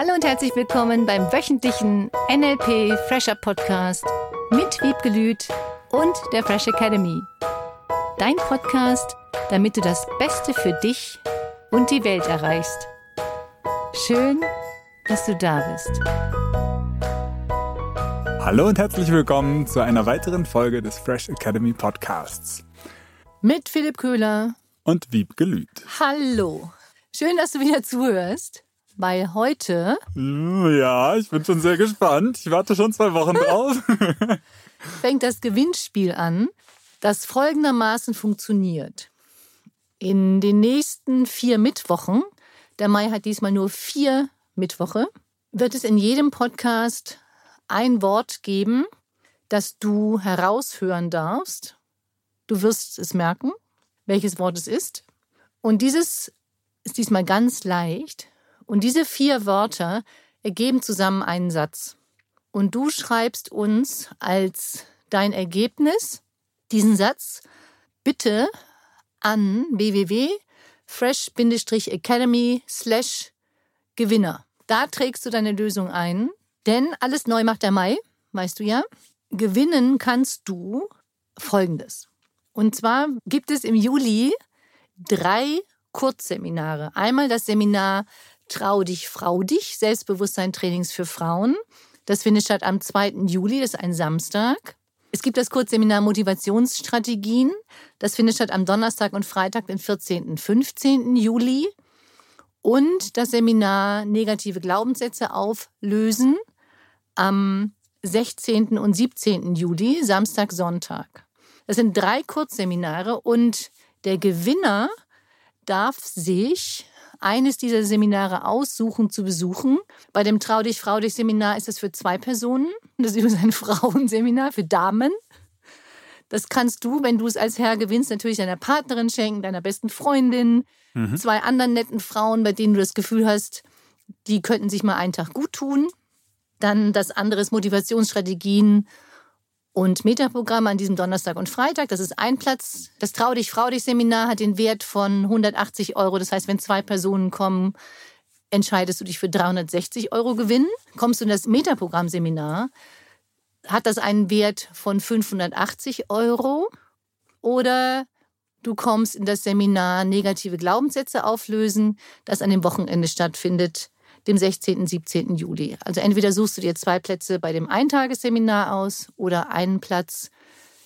Hallo und herzlich willkommen beim wöchentlichen NLP Fresher Podcast mit Wiebgelüt und der Fresh Academy. Dein Podcast, damit du das Beste für dich und die Welt erreichst. Schön, dass du da bist. Hallo und herzlich willkommen zu einer weiteren Folge des Fresh Academy Podcasts. Mit Philipp Köhler und Wiebgelüt. Hallo. Schön, dass du wieder zuhörst weil heute. Ja, ich bin schon sehr gespannt. Ich warte schon zwei Wochen drauf. fängt das Gewinnspiel an, das folgendermaßen funktioniert. In den nächsten vier Mittwochen, der Mai hat diesmal nur vier Mittwoche, wird es in jedem Podcast ein Wort geben, das du heraushören darfst. Du wirst es merken, welches Wort es ist. Und dieses ist diesmal ganz leicht. Und diese vier Wörter ergeben zusammen einen Satz. Und du schreibst uns als dein Ergebnis diesen Satz bitte an www.fresh-academy slash Gewinner. Da trägst du deine Lösung ein, denn alles neu macht der Mai, weißt du ja. Gewinnen kannst du Folgendes. Und zwar gibt es im Juli drei Kurzseminare. Einmal das Seminar Trau dich, Frau dich, Selbstbewusstsein-Trainings für Frauen. Das findet statt am 2. Juli, das ist ein Samstag. Es gibt das Kurzseminar Motivationsstrategien. Das findet statt am Donnerstag und Freitag, den 14. und 15. Juli. Und das Seminar Negative Glaubenssätze auflösen am 16. und 17. Juli, Samstag, Sonntag. Das sind drei Kurzseminare und der Gewinner darf sich eines dieser Seminare aussuchen zu besuchen. Bei dem Trau dich, Frau dich Seminar ist es für zwei Personen. Das ist übrigens ein Frauenseminar für Damen. Das kannst du, wenn du es als Herr gewinnst, natürlich deiner Partnerin schenken, deiner besten Freundin, mhm. zwei anderen netten Frauen, bei denen du das Gefühl hast, die könnten sich mal einen Tag gut tun. Dann das andere ist Motivationsstrategien und Metaprogramm an diesem Donnerstag und Freitag. Das ist ein Platz. Das Trau dich, Frau dich Seminar hat den Wert von 180 Euro. Das heißt, wenn zwei Personen kommen, entscheidest du dich für 360 Euro Gewinn. Kommst du in das Metaprogramm Seminar, hat das einen Wert von 580 Euro. Oder du kommst in das Seminar Negative Glaubenssätze auflösen, das an dem Wochenende stattfindet dem 16. 17. Juli. Also entweder suchst du dir zwei Plätze bei dem Eintagesseminar aus oder einen Platz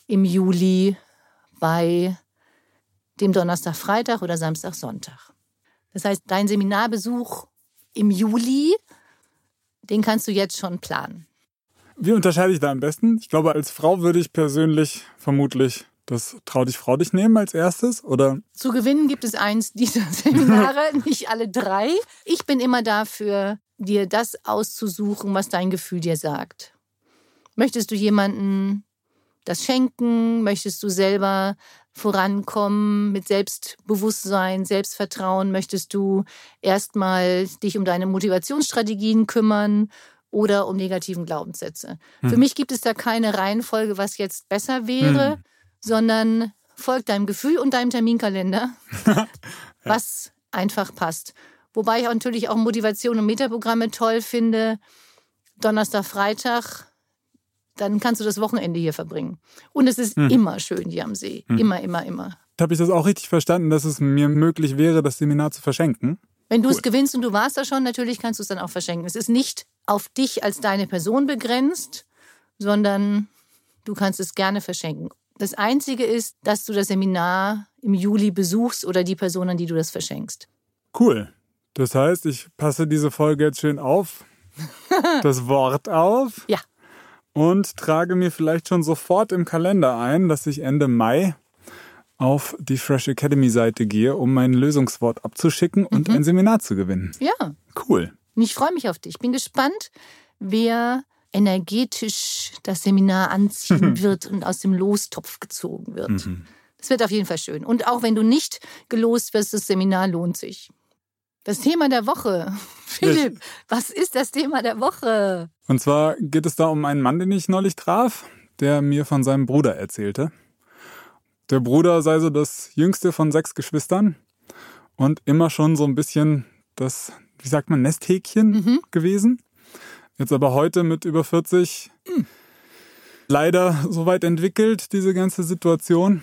im Juli bei dem Donnerstag, Freitag oder Samstag, Sonntag. Das heißt, dein Seminarbesuch im Juli, den kannst du jetzt schon planen. Wie unterscheide ich da am besten? Ich glaube, als Frau würde ich persönlich vermutlich das Trau dich, Frau dich nehmen als erstes, oder? Zu gewinnen gibt es eins dieser Seminare, nicht alle drei. Ich bin immer dafür, dir das auszusuchen, was dein Gefühl dir sagt. Möchtest du jemanden das schenken? Möchtest du selber vorankommen mit Selbstbewusstsein, Selbstvertrauen? Möchtest du erstmal dich um deine Motivationsstrategien kümmern oder um negativen Glaubenssätze? Hm. Für mich gibt es da keine Reihenfolge, was jetzt besser wäre. Hm sondern folg deinem Gefühl und deinem Terminkalender, ja. was einfach passt. Wobei ich auch natürlich auch Motivation und Metaprogramme toll finde. Donnerstag, Freitag, dann kannst du das Wochenende hier verbringen. Und es ist hm. immer schön hier am See. Hm. Immer, immer, immer. Habe ich das auch richtig verstanden, dass es mir möglich wäre, das Seminar zu verschenken? Wenn du cool. es gewinnst und du warst da schon, natürlich kannst du es dann auch verschenken. Es ist nicht auf dich als deine Person begrenzt, sondern du kannst es gerne verschenken. Das Einzige ist, dass du das Seminar im Juli besuchst oder die Person, an die du das verschenkst. Cool. Das heißt, ich passe diese Folge jetzt schön auf, das Wort auf. Ja. Und trage mir vielleicht schon sofort im Kalender ein, dass ich Ende Mai auf die Fresh Academy Seite gehe, um mein Lösungswort abzuschicken und mhm. ein Seminar zu gewinnen. Ja. Cool. Ich freue mich auf dich. Ich bin gespannt, wer energetisch das Seminar anziehen wird und aus dem Lostopf gezogen wird. Mhm. Das wird auf jeden Fall schön. Und auch wenn du nicht gelost wirst, das Seminar lohnt sich. Das Thema der Woche. Philipp, was ist das Thema der Woche? Und zwar geht es da um einen Mann, den ich neulich traf, der mir von seinem Bruder erzählte. Der Bruder sei so das jüngste von sechs Geschwistern und immer schon so ein bisschen das wie sagt man, Nesthäkchen Mhm. gewesen. Jetzt aber heute mit über 40 Mhm. leider so weit entwickelt, diese ganze Situation,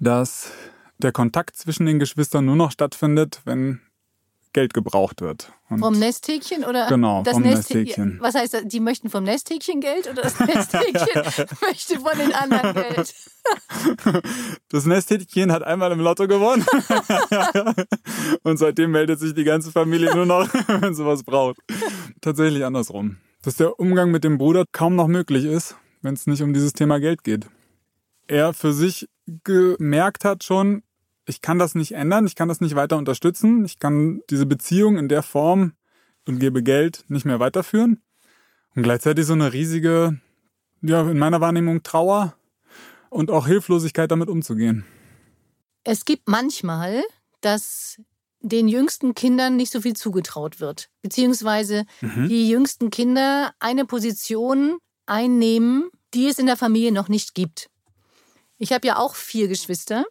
dass der Kontakt zwischen den Geschwistern nur noch stattfindet, wenn Geld gebraucht wird. Und Vom Nesthäkchen oder Genau, das vom Nesthä- Nesthäkchen. Was heißt das? Die möchten vom Nesthäkchen Geld oder das Nesthäkchen möchte von den anderen Geld? das Nesthäkchen hat einmal im Lotto gewonnen. Und seitdem meldet sich die ganze Familie nur noch, wenn sie was braucht. Tatsächlich andersrum. Dass der Umgang mit dem Bruder kaum noch möglich ist, wenn es nicht um dieses Thema Geld geht. Er für sich gemerkt hat schon, ich kann das nicht ändern, ich kann das nicht weiter unterstützen, ich kann diese Beziehung in der Form und gebe Geld nicht mehr weiterführen. Und gleichzeitig so eine riesige, ja, in meiner Wahrnehmung Trauer und auch Hilflosigkeit damit umzugehen. Es gibt manchmal, dass den jüngsten Kindern nicht so viel zugetraut wird, beziehungsweise die jüngsten Kinder eine Position einnehmen, die es in der Familie noch nicht gibt. Ich habe ja auch vier Geschwister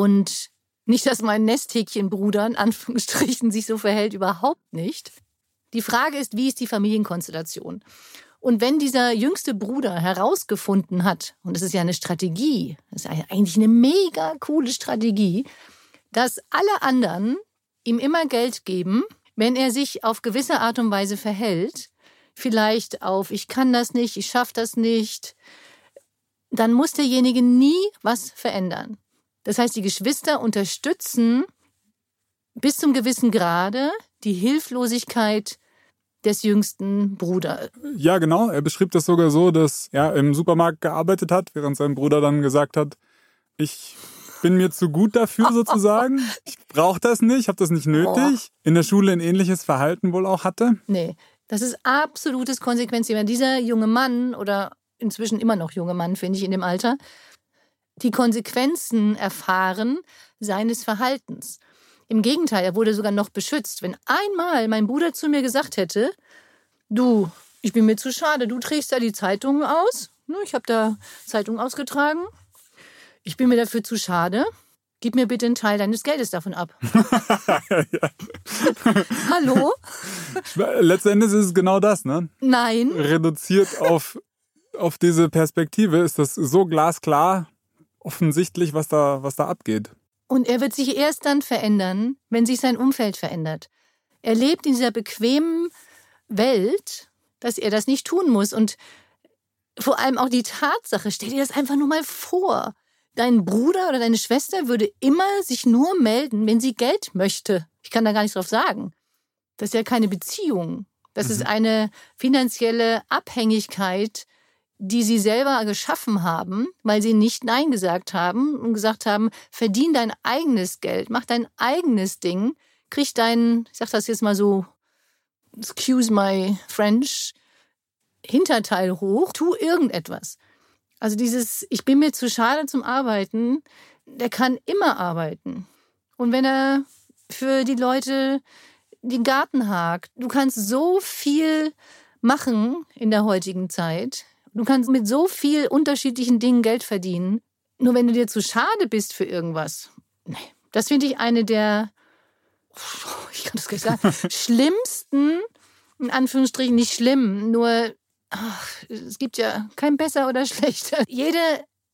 und nicht, dass mein Nesthäkchenbruder in Anführungsstrichen sich so verhält, überhaupt nicht. Die Frage ist, wie ist die Familienkonstellation? Und wenn dieser jüngste Bruder herausgefunden hat, und das ist ja eine Strategie, das ist eigentlich eine mega coole Strategie, dass alle anderen ihm immer Geld geben, wenn er sich auf gewisse Art und Weise verhält, vielleicht auf ich kann das nicht, ich schaffe das nicht, dann muss derjenige nie was verändern. Das heißt, die Geschwister unterstützen bis zum gewissen Grade die Hilflosigkeit des jüngsten Bruders. Ja, genau. Er beschrieb das sogar so, dass er im Supermarkt gearbeitet hat, während sein Bruder dann gesagt hat, ich bin mir zu gut dafür sozusagen. Ich brauche das nicht, habe das nicht nötig. In der Schule ein ähnliches Verhalten wohl auch hatte. Nee, das ist absolutes Konsequenz. Wenn dieser junge Mann oder inzwischen immer noch junge Mann, finde ich, in dem Alter, die Konsequenzen erfahren seines Verhaltens. Im Gegenteil, er wurde sogar noch beschützt. Wenn einmal mein Bruder zu mir gesagt hätte, du, ich bin mir zu schade, du trägst da die Zeitungen aus, ne, ich habe da Zeitungen ausgetragen, ich bin mir dafür zu schade, gib mir bitte einen Teil deines Geldes davon ab. Hallo? Letztendlich ist es genau das, ne? Nein. Reduziert auf, auf diese Perspektive ist das so glasklar offensichtlich, was da, was da abgeht. Und er wird sich erst dann verändern, wenn sich sein Umfeld verändert. Er lebt in dieser bequemen Welt, dass er das nicht tun muss. Und vor allem auch die Tatsache, stell dir das einfach nur mal vor. Dein Bruder oder deine Schwester würde immer sich nur melden, wenn sie Geld möchte. Ich kann da gar nichts drauf sagen. Das ist ja keine Beziehung. Das ist eine finanzielle Abhängigkeit, die sie selber geschaffen haben, weil sie nicht Nein gesagt haben und gesagt haben, verdien dein eigenes Geld, mach dein eigenes Ding, krieg dein, ich sag das jetzt mal so, excuse my French, Hinterteil hoch, tu irgendetwas. Also dieses, ich bin mir zu schade zum Arbeiten, der kann immer arbeiten. Und wenn er für die Leute den Garten hakt, du kannst so viel machen in der heutigen Zeit. Du kannst mit so viel unterschiedlichen Dingen Geld verdienen. Nur wenn du dir zu schade bist für irgendwas. Nee, das finde ich eine der, ich kann das gar nicht sagen, schlimmsten, in Anführungsstrichen nicht schlimm, nur ach, es gibt ja kein besser oder schlechter. Jede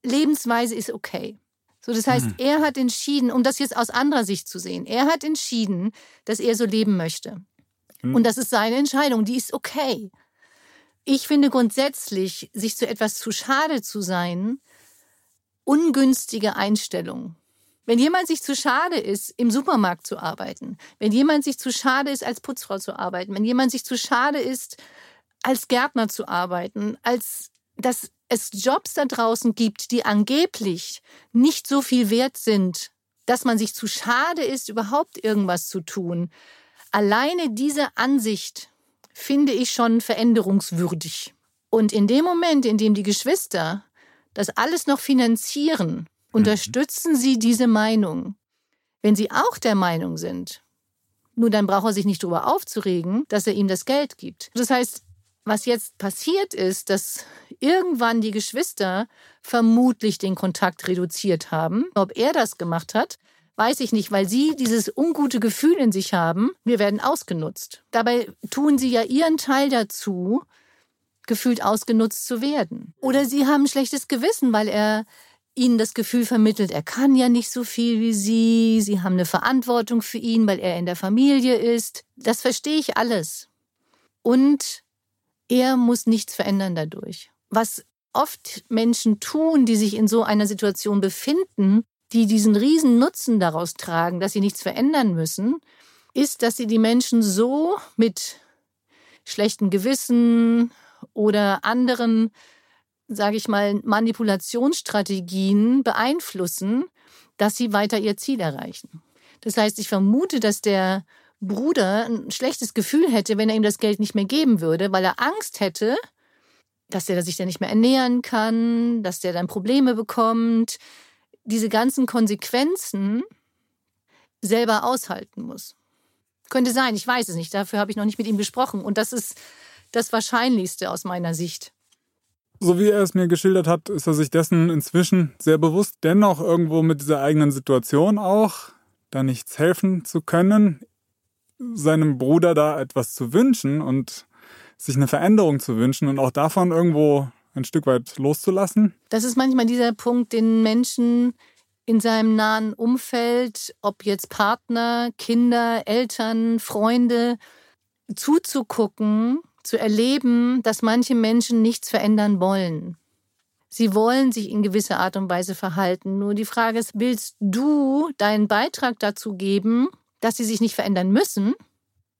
Lebensweise ist okay. So, das heißt, er hat entschieden, um das jetzt aus anderer Sicht zu sehen, er hat entschieden, dass er so leben möchte. Und das ist seine Entscheidung, die ist okay. Ich finde grundsätzlich, sich zu etwas zu schade zu sein, ungünstige Einstellung. Wenn jemand sich zu schade ist, im Supermarkt zu arbeiten, wenn jemand sich zu schade ist, als Putzfrau zu arbeiten, wenn jemand sich zu schade ist, als Gärtner zu arbeiten, als dass es Jobs da draußen gibt, die angeblich nicht so viel wert sind, dass man sich zu schade ist, überhaupt irgendwas zu tun. Alleine diese Ansicht finde ich schon veränderungswürdig. Und in dem Moment, in dem die Geschwister das alles noch finanzieren, unterstützen sie diese Meinung. Wenn sie auch der Meinung sind, nur dann braucht er sich nicht darüber aufzuregen, dass er ihm das Geld gibt. Das heißt, was jetzt passiert ist, dass irgendwann die Geschwister vermutlich den Kontakt reduziert haben. Ob er das gemacht hat, weiß ich nicht, weil sie dieses ungute Gefühl in sich haben, wir werden ausgenutzt. Dabei tun sie ja ihren Teil dazu, gefühlt ausgenutzt zu werden. Oder sie haben ein schlechtes Gewissen, weil er ihnen das Gefühl vermittelt, er kann ja nicht so viel wie sie, sie haben eine Verantwortung für ihn, weil er in der Familie ist. Das verstehe ich alles. Und er muss nichts verändern dadurch. Was oft Menschen tun, die sich in so einer Situation befinden, die diesen riesen Nutzen daraus tragen, dass sie nichts verändern müssen, ist, dass sie die Menschen so mit schlechten Gewissen oder anderen sage ich mal, Manipulationsstrategien beeinflussen, dass sie weiter ihr Ziel erreichen. Das heißt, ich vermute, dass der Bruder ein schlechtes Gefühl hätte, wenn er ihm das Geld nicht mehr geben würde, weil er Angst hätte, dass der sich dann nicht mehr ernähren kann, dass der dann Probleme bekommt, diese ganzen Konsequenzen selber aushalten muss. Könnte sein, ich weiß es nicht, dafür habe ich noch nicht mit ihm gesprochen und das ist das Wahrscheinlichste aus meiner Sicht. So wie er es mir geschildert hat, ist er sich dessen inzwischen sehr bewusst, dennoch irgendwo mit dieser eigenen Situation auch, da nichts helfen zu können, seinem Bruder da etwas zu wünschen und sich eine Veränderung zu wünschen und auch davon irgendwo ein Stück weit loszulassen. Das ist manchmal dieser Punkt, den Menschen in seinem nahen Umfeld, ob jetzt Partner, Kinder, Eltern, Freunde, zuzugucken, zu erleben, dass manche Menschen nichts verändern wollen. Sie wollen sich in gewisser Art und Weise verhalten. Nur die Frage ist, willst du deinen Beitrag dazu geben, dass sie sich nicht verändern müssen,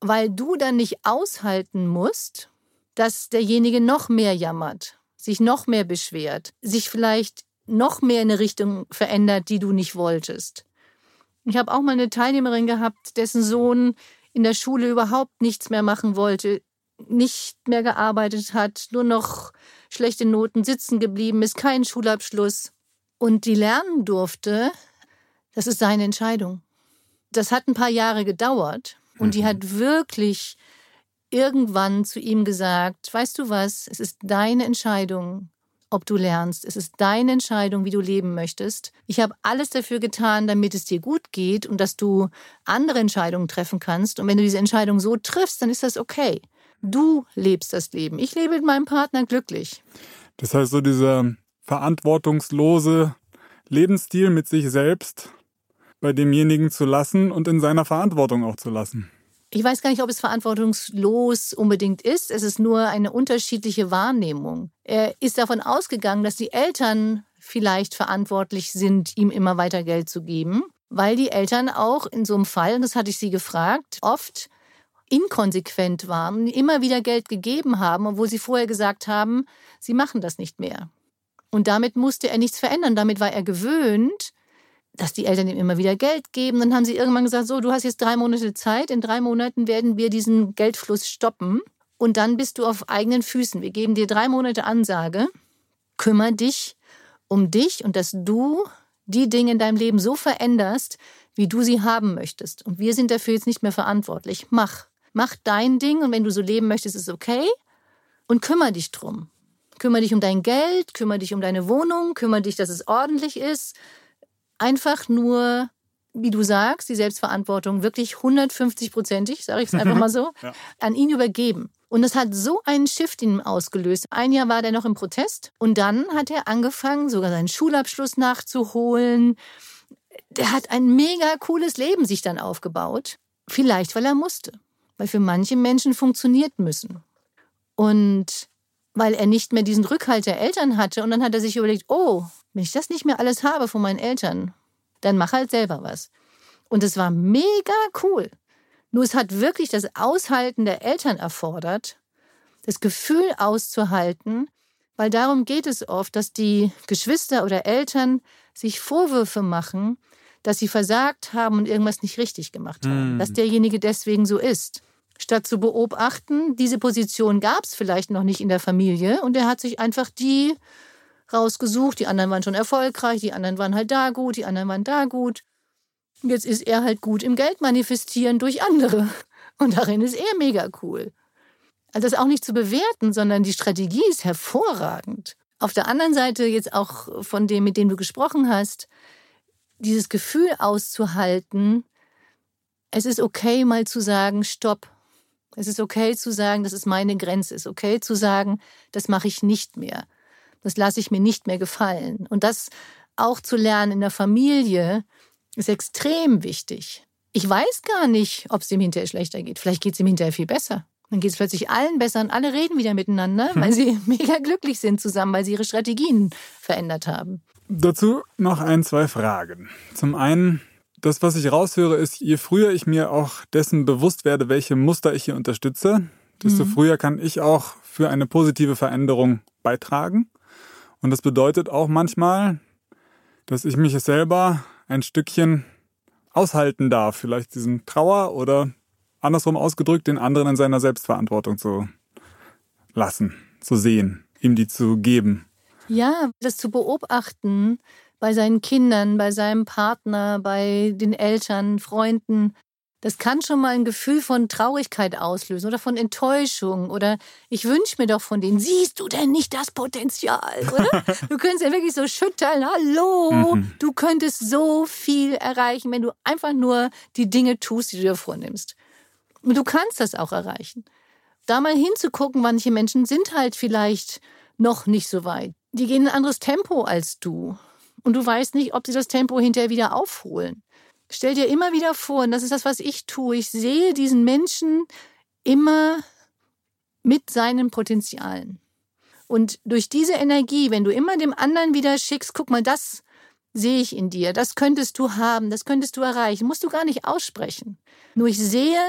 weil du dann nicht aushalten musst, dass derjenige noch mehr jammert, sich noch mehr beschwert, sich vielleicht noch mehr in eine Richtung verändert, die du nicht wolltest. Ich habe auch mal eine Teilnehmerin gehabt, dessen Sohn in der Schule überhaupt nichts mehr machen wollte, nicht mehr gearbeitet hat, nur noch schlechte Noten sitzen geblieben ist, kein Schulabschluss und die lernen durfte, das ist seine Entscheidung. Das hat ein paar Jahre gedauert und mhm. die hat wirklich irgendwann zu ihm gesagt, weißt du was, es ist deine Entscheidung, ob du lernst. Es ist deine Entscheidung, wie du leben möchtest. Ich habe alles dafür getan, damit es dir gut geht und dass du andere Entscheidungen treffen kannst. Und wenn du diese Entscheidung so triffst, dann ist das okay. Du lebst das Leben. Ich lebe mit meinem Partner glücklich. Das heißt, so dieser verantwortungslose Lebensstil mit sich selbst bei demjenigen zu lassen und in seiner Verantwortung auch zu lassen. Ich weiß gar nicht, ob es verantwortungslos unbedingt ist. Es ist nur eine unterschiedliche Wahrnehmung. Er ist davon ausgegangen, dass die Eltern vielleicht verantwortlich sind, ihm immer weiter Geld zu geben, weil die Eltern auch in so einem Fall, und das hatte ich sie gefragt, oft inkonsequent waren, immer wieder Geld gegeben haben, obwohl sie vorher gesagt haben, sie machen das nicht mehr. Und damit musste er nichts verändern. Damit war er gewöhnt, dass die Eltern ihm immer wieder Geld geben. Dann haben sie irgendwann gesagt, so, du hast jetzt drei Monate Zeit. In drei Monaten werden wir diesen Geldfluss stoppen. Und dann bist du auf eigenen Füßen. Wir geben dir drei Monate Ansage. Kümmer dich um dich und dass du die Dinge in deinem Leben so veränderst, wie du sie haben möchtest. Und wir sind dafür jetzt nicht mehr verantwortlich. Mach mach dein Ding und wenn du so leben möchtest, ist okay. Und kümmere dich drum. Kümmere dich um dein Geld, kümmere dich um deine Wohnung, kümmere dich, dass es ordentlich ist. Einfach nur, wie du sagst, die Selbstverantwortung wirklich 150-prozentig, sage ich es einfach mal so, ja. an ihn übergeben. Und das hat so einen Shift in ihm ausgelöst. Ein Jahr war der noch im Protest und dann hat er angefangen, sogar seinen Schulabschluss nachzuholen. Der hat ein mega cooles Leben sich dann aufgebaut. Vielleicht, weil er musste weil für manche Menschen funktioniert müssen. Und weil er nicht mehr diesen Rückhalt der Eltern hatte und dann hat er sich überlegt, oh, wenn ich das nicht mehr alles habe von meinen Eltern, dann mach halt selber was. Und es war mega cool. Nur es hat wirklich das Aushalten der Eltern erfordert, das Gefühl auszuhalten, weil darum geht es oft, dass die Geschwister oder Eltern sich Vorwürfe machen, dass sie versagt haben und irgendwas nicht richtig gemacht haben, mm. dass derjenige deswegen so ist statt zu beobachten, diese Position gab es vielleicht noch nicht in der Familie und er hat sich einfach die rausgesucht. Die anderen waren schon erfolgreich, die anderen waren halt da gut, die anderen waren da gut. Jetzt ist er halt gut im Geld manifestieren durch andere. Und darin ist er mega cool. Also das auch nicht zu bewerten, sondern die Strategie ist hervorragend. Auf der anderen Seite jetzt auch von dem, mit dem du gesprochen hast, dieses Gefühl auszuhalten, es ist okay, mal zu sagen, stopp. Es ist okay zu sagen, das ist meine Grenze. Es ist okay zu sagen, das mache ich nicht mehr. Das lasse ich mir nicht mehr gefallen. Und das auch zu lernen in der Familie ist extrem wichtig. Ich weiß gar nicht, ob es dem hinterher schlechter geht. Vielleicht geht es ihm hinterher viel besser. Dann geht es plötzlich allen besser und alle reden wieder miteinander, weil sie mega glücklich sind zusammen, weil sie ihre Strategien verändert haben. Dazu noch ein, zwei Fragen. Zum einen, das, was ich raushöre, ist, je früher ich mir auch dessen bewusst werde, welche Muster ich hier unterstütze, desto mhm. früher kann ich auch für eine positive Veränderung beitragen. Und das bedeutet auch manchmal, dass ich mich selber ein Stückchen aushalten darf, vielleicht diesen Trauer oder andersrum ausgedrückt, den anderen in seiner Selbstverantwortung zu lassen, zu sehen, ihm die zu geben. Ja, das zu beobachten bei seinen Kindern, bei seinem Partner, bei den Eltern, Freunden, das kann schon mal ein Gefühl von Traurigkeit auslösen oder von Enttäuschung oder ich wünsche mir doch von denen, siehst du denn nicht das Potenzial, oder? Du könntest ja wirklich so schütteln, hallo, mhm. du könntest so viel erreichen, wenn du einfach nur die Dinge tust, die du dir vornimmst. Und du kannst das auch erreichen. Da mal hinzugucken, manche Menschen sind halt vielleicht noch nicht so weit. Die gehen ein anderes Tempo als du. Und du weißt nicht, ob sie das Tempo hinterher wieder aufholen. Stell dir immer wieder vor, und das ist das, was ich tue, ich sehe diesen Menschen immer mit seinen Potenzialen. Und durch diese Energie, wenn du immer dem anderen wieder schickst, guck mal, das sehe ich in dir, das könntest du haben, das könntest du erreichen, musst du gar nicht aussprechen. Nur ich sehe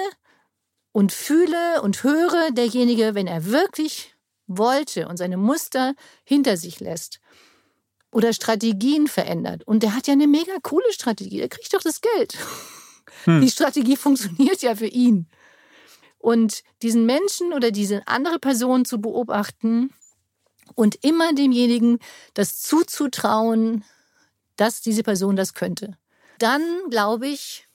und fühle und höre derjenige, wenn er wirklich wollte und seine Muster hinter sich lässt oder Strategien verändert. Und der hat ja eine mega coole Strategie. Der kriegt doch das Geld. Hm. Die Strategie funktioniert ja für ihn. Und diesen Menschen oder diese andere Person zu beobachten und immer demjenigen das zuzutrauen, dass diese Person das könnte. Dann, glaube ich,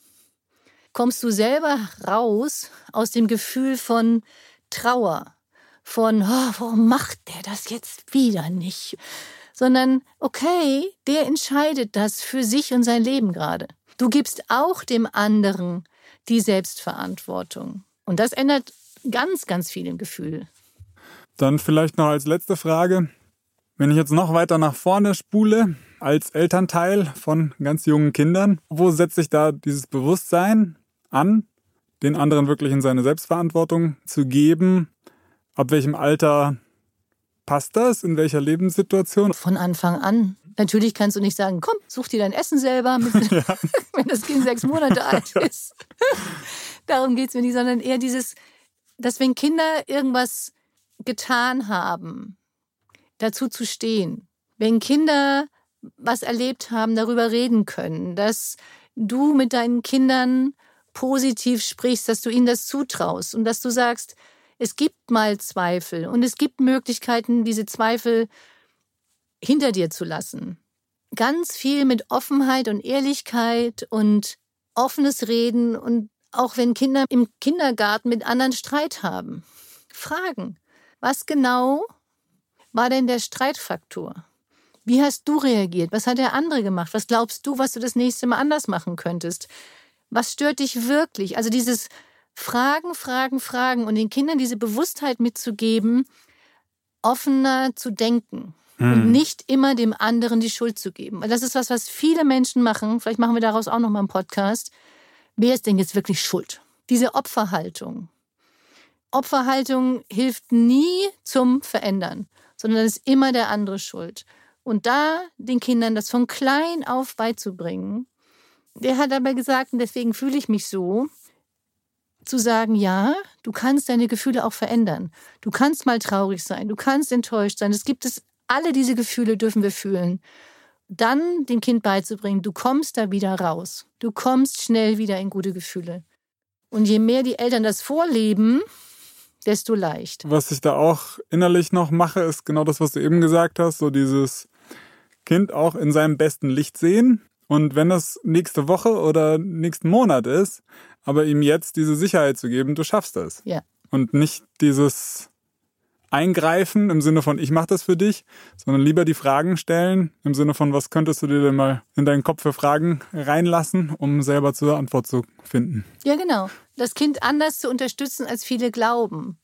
kommst du selber raus aus dem Gefühl von Trauer, von, oh, warum macht der das jetzt wieder nicht? Sondern okay, der entscheidet das für sich und sein Leben gerade. Du gibst auch dem anderen die Selbstverantwortung. Und das ändert ganz, ganz viel im Gefühl. Dann vielleicht noch als letzte Frage. Wenn ich jetzt noch weiter nach vorne spule, als Elternteil von ganz jungen Kindern, wo setzt sich da dieses Bewusstsein an, den anderen wirklich in seine Selbstverantwortung zu geben? Ab welchem Alter Passt das? In welcher Lebenssituation? Von Anfang an. Natürlich kannst du nicht sagen, komm, such dir dein Essen selber, ja. wenn das Kind sechs Monate alt ist. Darum geht es mir nicht, sondern eher dieses, dass wenn Kinder irgendwas getan haben, dazu zu stehen. Wenn Kinder was erlebt haben, darüber reden können, dass du mit deinen Kindern positiv sprichst, dass du ihnen das zutraust und dass du sagst, es gibt mal Zweifel und es gibt Möglichkeiten, diese Zweifel hinter dir zu lassen. Ganz viel mit Offenheit und Ehrlichkeit und offenes Reden und auch wenn Kinder im Kindergarten mit anderen Streit haben. Fragen, was genau war denn der Streitfaktor? Wie hast du reagiert? Was hat der andere gemacht? Was glaubst du, was du das nächste Mal anders machen könntest? Was stört dich wirklich? Also dieses Fragen, Fragen, Fragen und den Kindern diese Bewusstheit mitzugeben, offener zu denken hm. und nicht immer dem anderen die Schuld zu geben. Das ist was, was viele Menschen machen. Vielleicht machen wir daraus auch noch mal einen Podcast. Wer ist denn jetzt wirklich schuld? Diese Opferhaltung. Opferhaltung hilft nie zum Verändern, sondern es ist immer der andere schuld. Und da den Kindern das von klein auf beizubringen, der hat aber gesagt, und deswegen fühle ich mich so, zu sagen, ja, du kannst deine Gefühle auch verändern. Du kannst mal traurig sein, du kannst enttäuscht sein. Es gibt es, alle diese Gefühle dürfen wir fühlen. Dann dem Kind beizubringen, du kommst da wieder raus. Du kommst schnell wieder in gute Gefühle. Und je mehr die Eltern das vorleben, desto leicht. Was ich da auch innerlich noch mache, ist genau das, was du eben gesagt hast, so dieses Kind auch in seinem besten Licht sehen. Und wenn das nächste Woche oder nächsten Monat ist, aber ihm jetzt diese Sicherheit zu geben, du schaffst es. Ja. Und nicht dieses eingreifen im Sinne von, ich mache das für dich, sondern lieber die Fragen stellen im Sinne von, was könntest du dir denn mal in deinen Kopf für Fragen reinlassen, um selber zur Antwort zu finden. Ja, genau. Das Kind anders zu unterstützen, als viele glauben,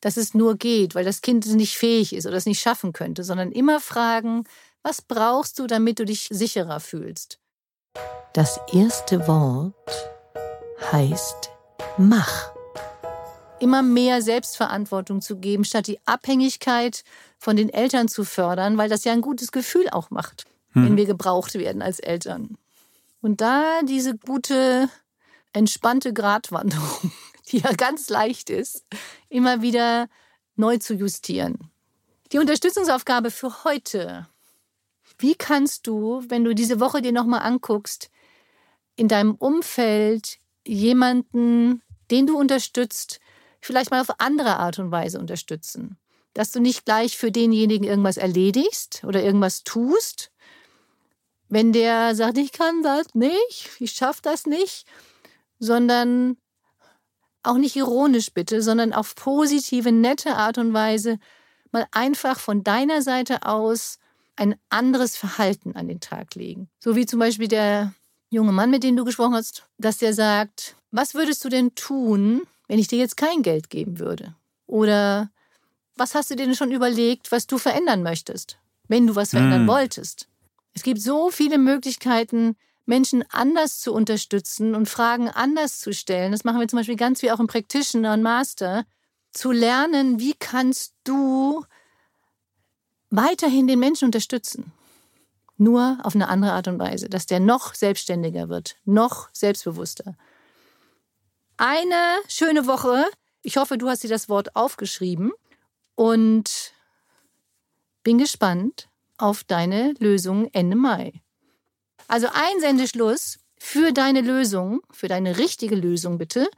dass es nur geht, weil das Kind nicht fähig ist oder es nicht schaffen könnte, sondern immer fragen, was brauchst du, damit du dich sicherer fühlst? Das erste Wort heißt mach immer mehr Selbstverantwortung zu geben, statt die Abhängigkeit von den Eltern zu fördern, weil das ja ein gutes Gefühl auch macht, hm. wenn wir gebraucht werden als Eltern. Und da diese gute, entspannte Gratwanderung, die ja ganz leicht ist, immer wieder neu zu justieren. Die Unterstützungsaufgabe für heute. Wie kannst du, wenn du diese Woche dir nochmal anguckst, in deinem Umfeld jemanden, den du unterstützt, vielleicht mal auf andere Art und Weise unterstützen. Dass du nicht gleich für denjenigen irgendwas erledigst oder irgendwas tust. Wenn der sagt, ich kann das nicht, ich schaffe das nicht, sondern auch nicht ironisch bitte, sondern auf positive, nette Art und Weise mal einfach von deiner Seite aus ein anderes Verhalten an den Tag legen. So wie zum Beispiel der junge Mann, mit dem du gesprochen hast, dass der sagt, was würdest du denn tun, wenn ich dir jetzt kein Geld geben würde? Oder was hast du dir denn schon überlegt, was du verändern möchtest, wenn du was verändern hm. wolltest? Es gibt so viele Möglichkeiten, Menschen anders zu unterstützen und Fragen anders zu stellen. Das machen wir zum Beispiel ganz wie auch im Practitioner und Master. Zu lernen, wie kannst du weiterhin den Menschen unterstützen? Nur auf eine andere Art und Weise, dass der noch selbstständiger wird, noch selbstbewusster eine schöne Woche. Ich hoffe, du hast dir das Wort aufgeschrieben und bin gespannt auf deine Lösung Ende Mai. Also ein Sendeschluss für deine Lösung, für deine richtige Lösung bitte,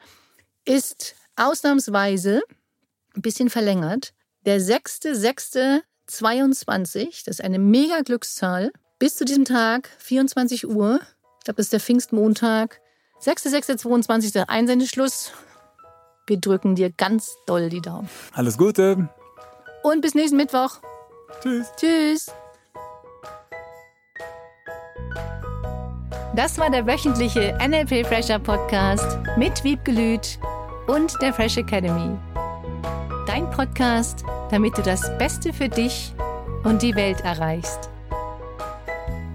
ist ausnahmsweise ein bisschen verlängert. Der 6.6.22, das ist eine mega Glückszahl, bis zu diesem Tag, 24 Uhr, ich glaube, das ist der Pfingstmontag, 6.6.22. Einsendeschluss. Wir drücken dir ganz doll die Daumen. Alles Gute. Und bis nächsten Mittwoch. Tschüss. Tschüss. Das war der wöchentliche NLP Fresher Podcast mit Wiebgelüt und der Fresh Academy. Dein Podcast, damit du das Beste für dich und die Welt erreichst.